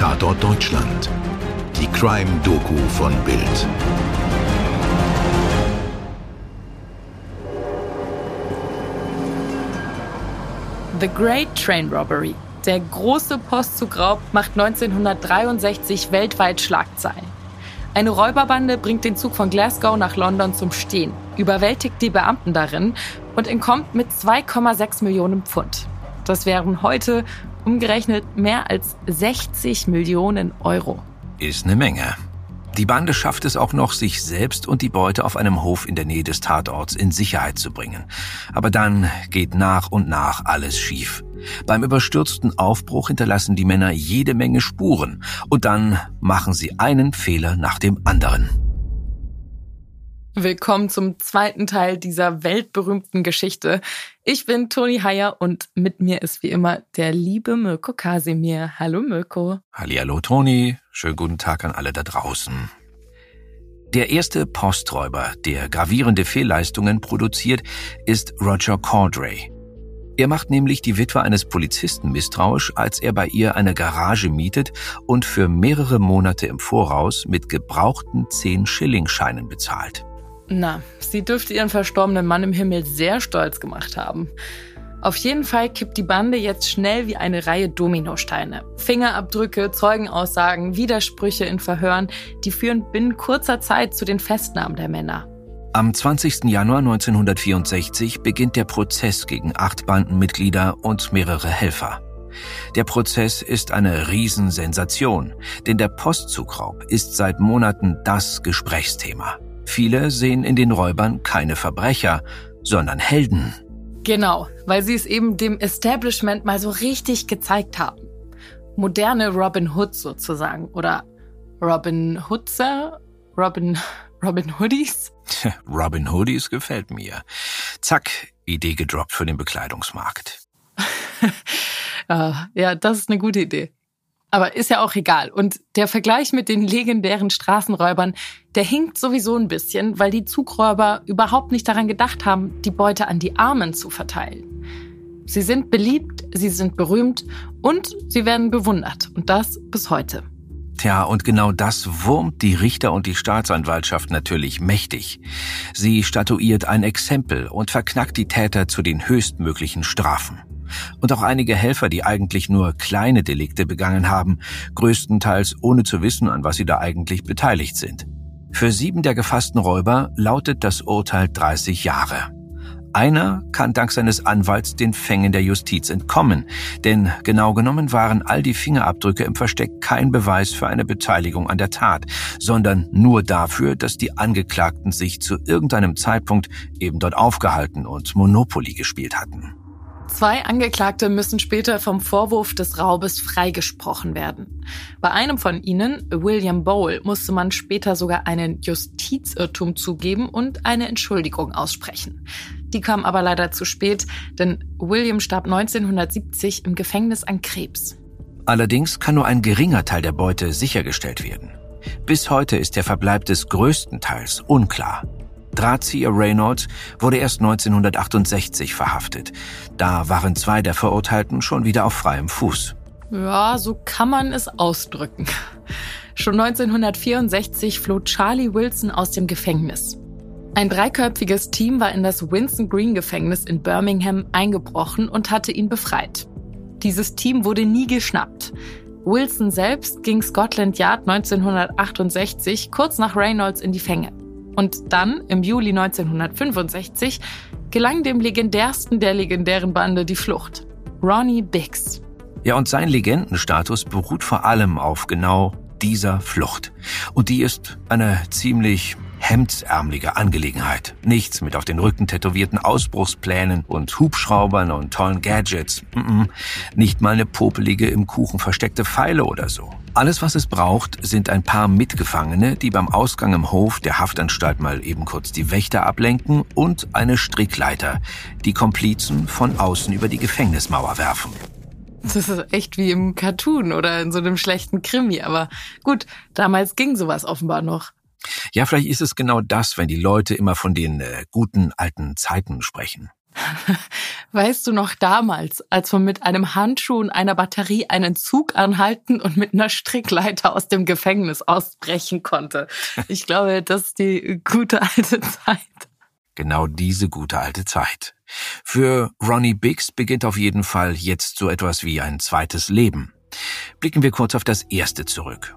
Tatort Deutschland. Die Crime-Doku von Bild. The Great Train Robbery. Der große Postzugraub macht 1963 weltweit Schlagzeilen. Eine Räuberbande bringt den Zug von Glasgow nach London zum Stehen, überwältigt die Beamten darin und entkommt mit 2,6 Millionen Pfund. Das wären heute umgerechnet mehr als 60 Millionen Euro. Ist eine Menge. Die Bande schafft es auch noch, sich selbst und die Beute auf einem Hof in der Nähe des Tatorts in Sicherheit zu bringen. Aber dann geht nach und nach alles schief. Beim überstürzten Aufbruch hinterlassen die Männer jede Menge Spuren und dann machen sie einen Fehler nach dem anderen. Willkommen zum zweiten Teil dieser weltberühmten Geschichte. Ich bin Toni Heyer und mit mir ist wie immer der liebe Mirko Kasimir. Hallo Mirko. Hallihallo Toni, schönen guten Tag an alle da draußen. Der erste Posträuber, der gravierende Fehlleistungen produziert, ist Roger Cordray. Er macht nämlich die Witwe eines Polizisten misstrauisch, als er bei ihr eine Garage mietet und für mehrere Monate im Voraus mit gebrauchten 10-Schilling-Scheinen bezahlt. Na, sie dürfte ihren verstorbenen Mann im Himmel sehr stolz gemacht haben. Auf jeden Fall kippt die Bande jetzt schnell wie eine Reihe Dominosteine. Fingerabdrücke, Zeugenaussagen, Widersprüche in Verhören, die führen binnen kurzer Zeit zu den Festnahmen der Männer. Am 20. Januar 1964 beginnt der Prozess gegen acht Bandenmitglieder und mehrere Helfer. Der Prozess ist eine Riesensensation, denn der Postzugraub ist seit Monaten das Gesprächsthema. Viele sehen in den Räubern keine Verbrecher, sondern Helden. Genau, weil sie es eben dem Establishment mal so richtig gezeigt haben. Moderne Robin Hood sozusagen oder Robin Hoodser, Robin Robin Hoodies? Robin Hoodies gefällt mir. Zack, Idee gedroppt für den Bekleidungsmarkt. Ah, ja, das ist eine gute Idee. Aber ist ja auch egal. Und der Vergleich mit den legendären Straßenräubern, der hinkt sowieso ein bisschen, weil die Zugräuber überhaupt nicht daran gedacht haben, die Beute an die Armen zu verteilen. Sie sind beliebt, sie sind berühmt und sie werden bewundert. Und das bis heute. Tja, und genau das wurmt die Richter und die Staatsanwaltschaft natürlich mächtig. Sie statuiert ein Exempel und verknackt die Täter zu den höchstmöglichen Strafen und auch einige Helfer, die eigentlich nur kleine Delikte begangen haben, größtenteils ohne zu wissen, an was sie da eigentlich beteiligt sind. Für sieben der gefassten Räuber lautet das Urteil 30 Jahre. Einer kann dank seines Anwalts den Fängen der Justiz entkommen, denn genau genommen waren all die Fingerabdrücke im Versteck kein Beweis für eine Beteiligung an der Tat, sondern nur dafür, dass die Angeklagten sich zu irgendeinem Zeitpunkt eben dort aufgehalten und Monopoly gespielt hatten. Zwei Angeklagte müssen später vom Vorwurf des Raubes freigesprochen werden. Bei einem von ihnen, William Bowl, musste man später sogar einen Justizirrtum zugeben und eine Entschuldigung aussprechen. Die kam aber leider zu spät, denn William starb 1970 im Gefängnis an Krebs. Allerdings kann nur ein geringer Teil der Beute sichergestellt werden. Bis heute ist der Verbleib des größten Teils unklar. Drahtzieher Reynolds wurde erst 1968 verhaftet. Da waren zwei der Verurteilten schon wieder auf freiem Fuß. Ja, so kann man es ausdrücken. Schon 1964 floh Charlie Wilson aus dem Gefängnis. Ein dreiköpfiges Team war in das Winston Green Gefängnis in Birmingham eingebrochen und hatte ihn befreit. Dieses Team wurde nie geschnappt. Wilson selbst ging Scotland Yard 1968 kurz nach Reynolds in die Fänge. Und dann, im Juli 1965, gelang dem legendärsten der legendären Bande die Flucht. Ronnie Biggs. Ja, und sein Legendenstatus beruht vor allem auf genau dieser Flucht. Und die ist eine ziemlich hemdsärmelige Angelegenheit. Nichts mit auf den Rücken tätowierten Ausbruchsplänen und Hubschraubern und tollen Gadgets. Nicht mal eine popelige im Kuchen versteckte Pfeile oder so. Alles, was es braucht, sind ein paar Mitgefangene, die beim Ausgang im Hof der Haftanstalt mal eben kurz die Wächter ablenken und eine Strickleiter, die Komplizen von außen über die Gefängnismauer werfen. Das ist echt wie im Cartoon oder in so einem schlechten Krimi, aber gut, damals ging sowas offenbar noch. Ja, vielleicht ist es genau das, wenn die Leute immer von den äh, guten alten Zeiten sprechen. Weißt du noch damals, als man mit einem Handschuh und einer Batterie einen Zug anhalten und mit einer Strickleiter aus dem Gefängnis ausbrechen konnte? Ich glaube, das ist die gute alte Zeit. Genau diese gute alte Zeit. Für Ronnie Biggs beginnt auf jeden Fall jetzt so etwas wie ein zweites Leben. Blicken wir kurz auf das erste zurück.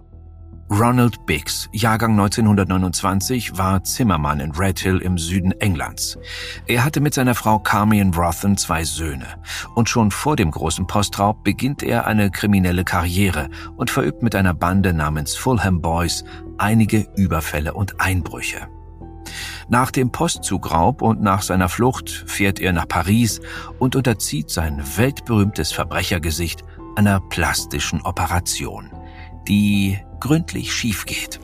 Ronald Biggs, Jahrgang 1929, war Zimmermann in Redhill im Süden Englands. Er hatte mit seiner Frau Carmian Rothen zwei Söhne. Und schon vor dem großen Postraub beginnt er eine kriminelle Karriere und verübt mit einer Bande namens Fulham Boys einige Überfälle und Einbrüche. Nach dem Postzugraub und nach seiner Flucht fährt er nach Paris und unterzieht sein weltberühmtes Verbrechergesicht einer plastischen Operation, die gründlich schief geht.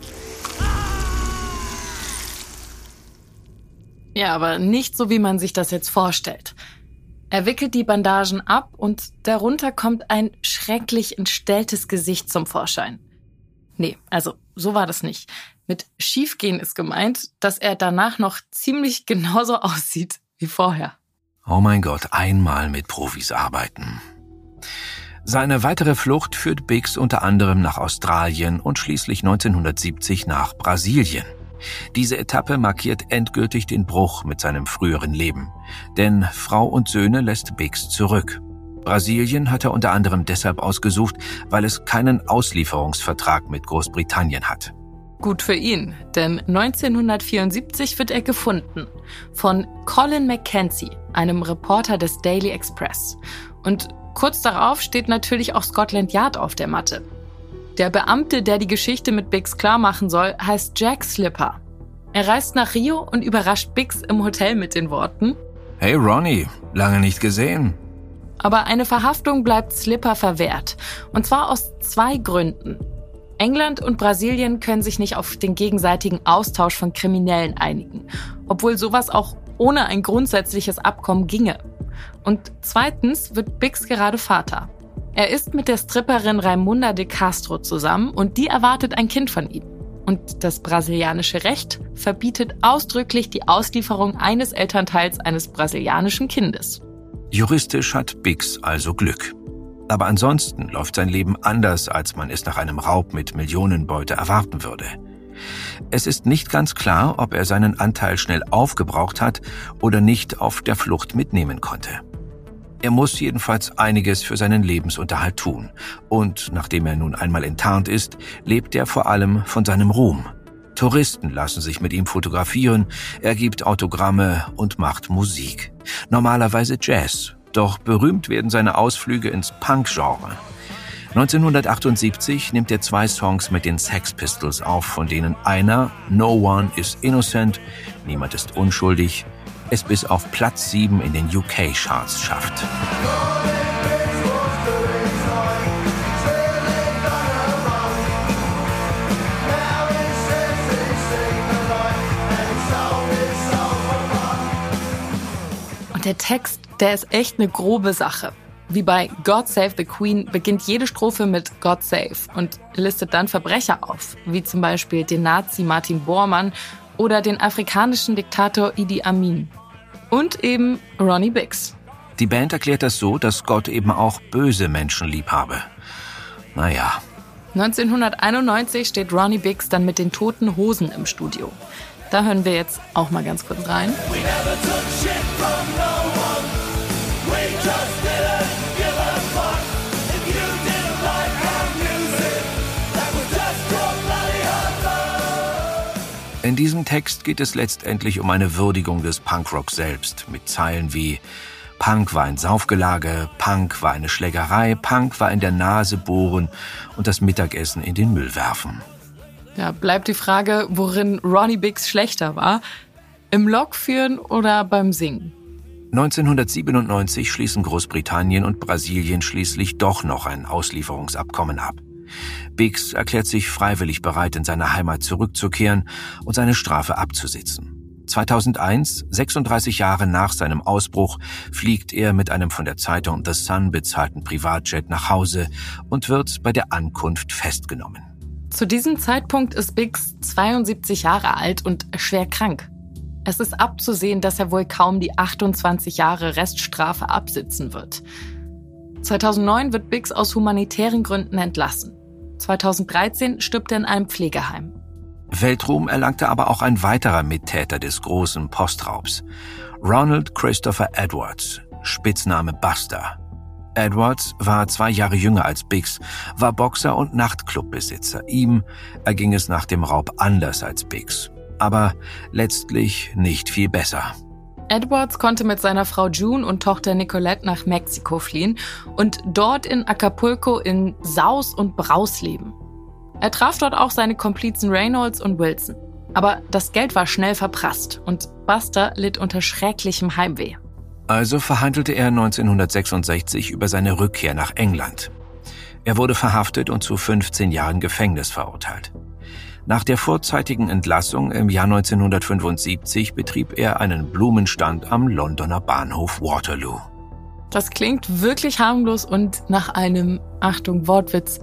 Ja, aber nicht so, wie man sich das jetzt vorstellt. Er wickelt die Bandagen ab und darunter kommt ein schrecklich entstelltes Gesicht zum Vorschein. Nee, also so war das nicht. Mit schiefgehen ist gemeint, dass er danach noch ziemlich genauso aussieht wie vorher. Oh mein Gott, einmal mit Profis arbeiten. Seine weitere Flucht führt Biggs unter anderem nach Australien und schließlich 1970 nach Brasilien. Diese Etappe markiert endgültig den Bruch mit seinem früheren Leben. Denn Frau und Söhne lässt Biggs zurück. Brasilien hat er unter anderem deshalb ausgesucht, weil es keinen Auslieferungsvertrag mit Großbritannien hat. Gut für ihn, denn 1974 wird er gefunden von Colin McKenzie, einem Reporter des Daily Express. Und kurz darauf steht natürlich auch Scotland Yard auf der Matte. Der Beamte, der die Geschichte mit Biggs klarmachen soll, heißt Jack Slipper. Er reist nach Rio und überrascht Biggs im Hotel mit den Worten Hey Ronnie, lange nicht gesehen. Aber eine Verhaftung bleibt Slipper verwehrt. Und zwar aus zwei Gründen. England und Brasilien können sich nicht auf den gegenseitigen Austausch von Kriminellen einigen, obwohl sowas auch ohne ein grundsätzliches Abkommen ginge. Und zweitens wird Bix gerade Vater. Er ist mit der Stripperin Raimunda de Castro zusammen und die erwartet ein Kind von ihm. Und das brasilianische Recht verbietet ausdrücklich die Auslieferung eines Elternteils eines brasilianischen Kindes. Juristisch hat Bix also Glück. Aber ansonsten läuft sein Leben anders, als man es nach einem Raub mit Millionenbeute erwarten würde. Es ist nicht ganz klar, ob er seinen Anteil schnell aufgebraucht hat oder nicht auf der Flucht mitnehmen konnte. Er muss jedenfalls einiges für seinen Lebensunterhalt tun. Und nachdem er nun einmal enttarnt ist, lebt er vor allem von seinem Ruhm. Touristen lassen sich mit ihm fotografieren, er gibt Autogramme und macht Musik. Normalerweise Jazz, doch berühmt werden seine Ausflüge ins Punk-Genre. 1978 nimmt er zwei Songs mit den Sex Pistols auf, von denen einer, No One is Innocent, niemand ist unschuldig, es bis auf Platz 7 in den UK-Charts schafft. Und der Text, der ist echt eine grobe Sache. Wie bei God Save the Queen beginnt jede Strophe mit God Save und listet dann Verbrecher auf, wie zum Beispiel den Nazi Martin Bormann oder den afrikanischen Diktator Idi Amin. Und eben Ronnie Biggs. Die Band erklärt das so, dass Gott eben auch böse Menschen lieb habe. Naja. 1991 steht Ronnie Biggs dann mit den toten Hosen im Studio. Da hören wir jetzt auch mal ganz kurz rein. In diesem Text geht es letztendlich um eine Würdigung des Punkrock selbst, mit Zeilen wie Punk war ein Saufgelage, Punk war eine Schlägerei, Punk war in der Nase bohren und das Mittagessen in den Müll werfen. Ja, bleibt die Frage, worin Ronnie Biggs schlechter war. Im Lokführen oder beim Singen? 1997 schließen Großbritannien und Brasilien schließlich doch noch ein Auslieferungsabkommen ab. Biggs erklärt sich freiwillig bereit, in seine Heimat zurückzukehren und seine Strafe abzusitzen. 2001, 36 Jahre nach seinem Ausbruch, fliegt er mit einem von der Zeitung The Sun bezahlten Privatjet nach Hause und wird bei der Ankunft festgenommen. Zu diesem Zeitpunkt ist Biggs 72 Jahre alt und schwer krank. Es ist abzusehen, dass er wohl kaum die 28 Jahre Reststrafe absitzen wird. 2009 wird Biggs aus humanitären Gründen entlassen. 2013 stirbt er in einem Pflegeheim. Weltruhm erlangte aber auch ein weiterer Mittäter des großen Postraubs. Ronald Christopher Edwards, Spitzname Buster. Edwards war zwei Jahre jünger als Biggs, war Boxer und Nachtclubbesitzer. Ihm erging es nach dem Raub anders als Biggs. Aber letztlich nicht viel besser. Edwards konnte mit seiner Frau June und Tochter Nicolette nach Mexiko fliehen und dort in Acapulco in Saus und Braus leben. Er traf dort auch seine Komplizen Reynolds und Wilson. Aber das Geld war schnell verprasst und Buster litt unter schrecklichem Heimweh. Also verhandelte er 1966 über seine Rückkehr nach England. Er wurde verhaftet und zu 15 Jahren Gefängnis verurteilt. Nach der vorzeitigen Entlassung im Jahr 1975 betrieb er einen Blumenstand am Londoner Bahnhof Waterloo. Das klingt wirklich harmlos und nach einem, Achtung, Wortwitz,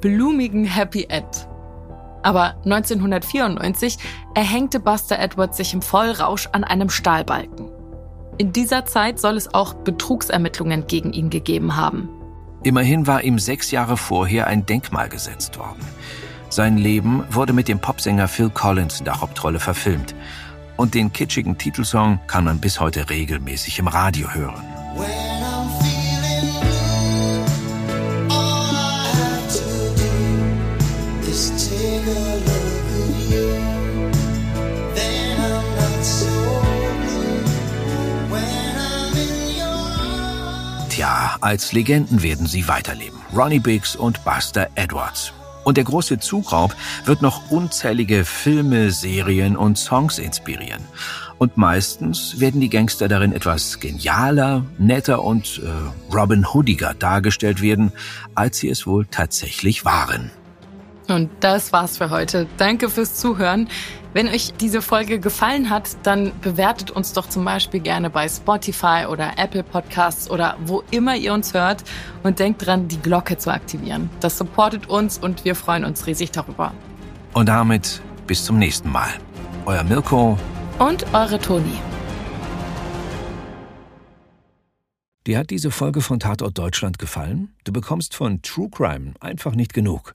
blumigen Happy End. Aber 1994 erhängte Buster Edwards sich im Vollrausch an einem Stahlbalken. In dieser Zeit soll es auch Betrugsermittlungen gegen ihn gegeben haben. Immerhin war ihm sechs Jahre vorher ein Denkmal gesetzt worden. Sein Leben wurde mit dem Popsänger Phil Collins in der Hauptrolle verfilmt. Und den kitschigen Titelsong kann man bis heute regelmäßig im Radio hören. Tja, als Legenden werden sie weiterleben. Ronnie Biggs und Buster Edwards. Und der große Zugraub wird noch unzählige Filme, Serien und Songs inspirieren. Und meistens werden die Gangster darin etwas genialer, netter und äh, Robin Hoodiger dargestellt werden, als sie es wohl tatsächlich waren. Und das war's für heute. Danke fürs Zuhören. Wenn euch diese Folge gefallen hat, dann bewertet uns doch zum Beispiel gerne bei Spotify oder Apple Podcasts oder wo immer ihr uns hört und denkt dran, die Glocke zu aktivieren. Das supportet uns und wir freuen uns riesig darüber. Und damit bis zum nächsten Mal. Euer Mirko und eure Toni. Dir hat diese Folge von Tatort Deutschland gefallen? Du bekommst von True Crime einfach nicht genug.